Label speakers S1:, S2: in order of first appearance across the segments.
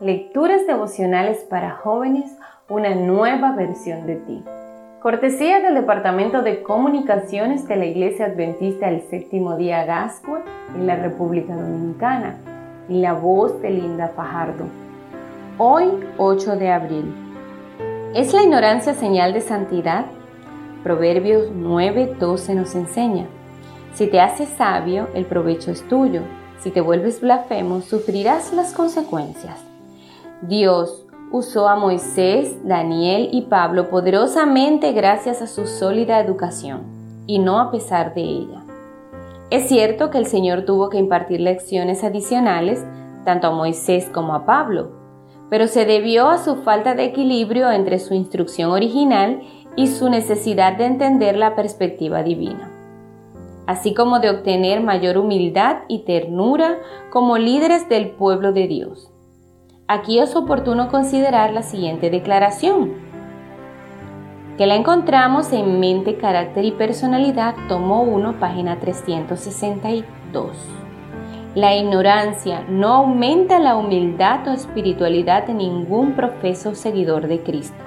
S1: Lecturas devocionales para jóvenes, una nueva versión de ti. Cortesía del Departamento de Comunicaciones de la Iglesia Adventista del Séptimo Día Gascua en la República Dominicana y la voz de Linda Fajardo. Hoy, 8 de abril. ¿Es la ignorancia señal de santidad? Proverbios 9:12 nos enseña. Si te haces sabio, el provecho es tuyo. Si te vuelves blasfemo, sufrirás las consecuencias. Dios usó a Moisés, Daniel y Pablo poderosamente gracias a su sólida educación, y no a pesar de ella. Es cierto que el Señor tuvo que impartir lecciones adicionales tanto a Moisés como a Pablo, pero se debió a su falta de equilibrio entre su instrucción original y su necesidad de entender la perspectiva divina, así como de obtener mayor humildad y ternura como líderes del pueblo de Dios. Aquí es oportuno considerar la siguiente declaración, que la encontramos en Mente, Carácter y Personalidad, tomo 1, página 362. La ignorancia no aumenta la humildad o espiritualidad de ningún profeso seguidor de Cristo.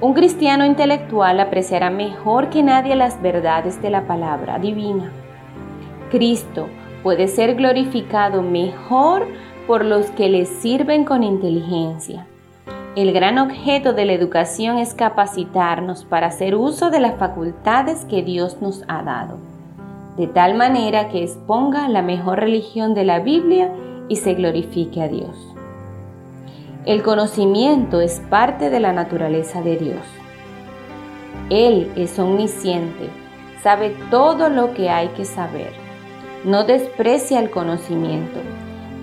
S1: Un cristiano intelectual apreciará mejor que nadie las verdades de la palabra divina. Cristo puede ser glorificado mejor por los que les sirven con inteligencia. El gran objeto de la educación es capacitarnos para hacer uso de las facultades que Dios nos ha dado, de tal manera que exponga la mejor religión de la Biblia y se glorifique a Dios. El conocimiento es parte de la naturaleza de Dios. Él es omnisciente, sabe todo lo que hay que saber. No desprecia el conocimiento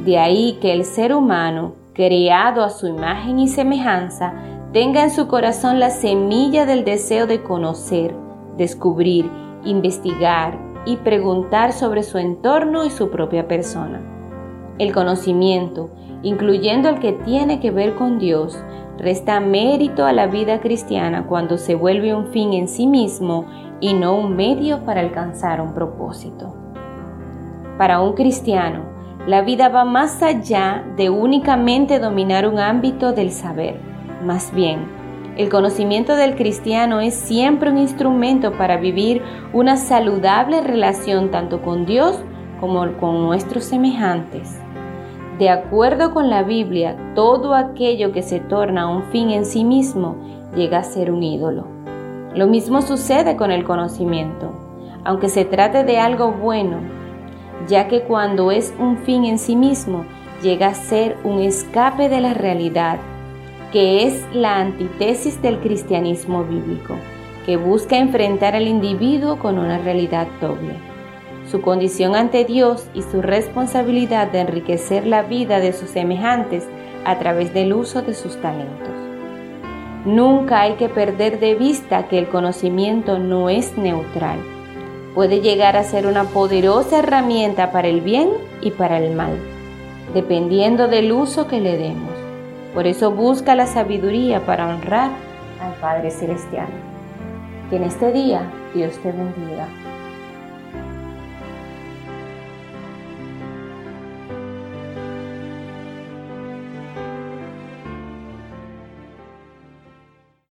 S1: de ahí que el ser humano, creado a su imagen y semejanza, tenga en su corazón la semilla del deseo de conocer, descubrir, investigar y preguntar sobre su entorno y su propia persona. El conocimiento, incluyendo el que tiene que ver con Dios, resta mérito a la vida cristiana cuando se vuelve un fin en sí mismo y no un medio para alcanzar un propósito. Para un cristiano, la vida va más allá de únicamente dominar un ámbito del saber. Más bien, el conocimiento del cristiano es siempre un instrumento para vivir una saludable relación tanto con Dios como con nuestros semejantes. De acuerdo con la Biblia, todo aquello que se torna un fin en sí mismo llega a ser un ídolo. Lo mismo sucede con el conocimiento. Aunque se trate de algo bueno, ya que cuando es un fin en sí mismo, llega a ser un escape de la realidad, que es la antítesis del cristianismo bíblico, que busca enfrentar al individuo con una realidad doble. Su condición ante Dios y su responsabilidad de enriquecer la vida de sus semejantes a través del uso de sus talentos. Nunca hay que perder de vista que el conocimiento no es neutral puede llegar a ser una poderosa herramienta para el bien y para el mal, dependiendo del uso que le demos. Por eso busca la sabiduría para honrar al Padre Celestial. Que en este día Dios te bendiga.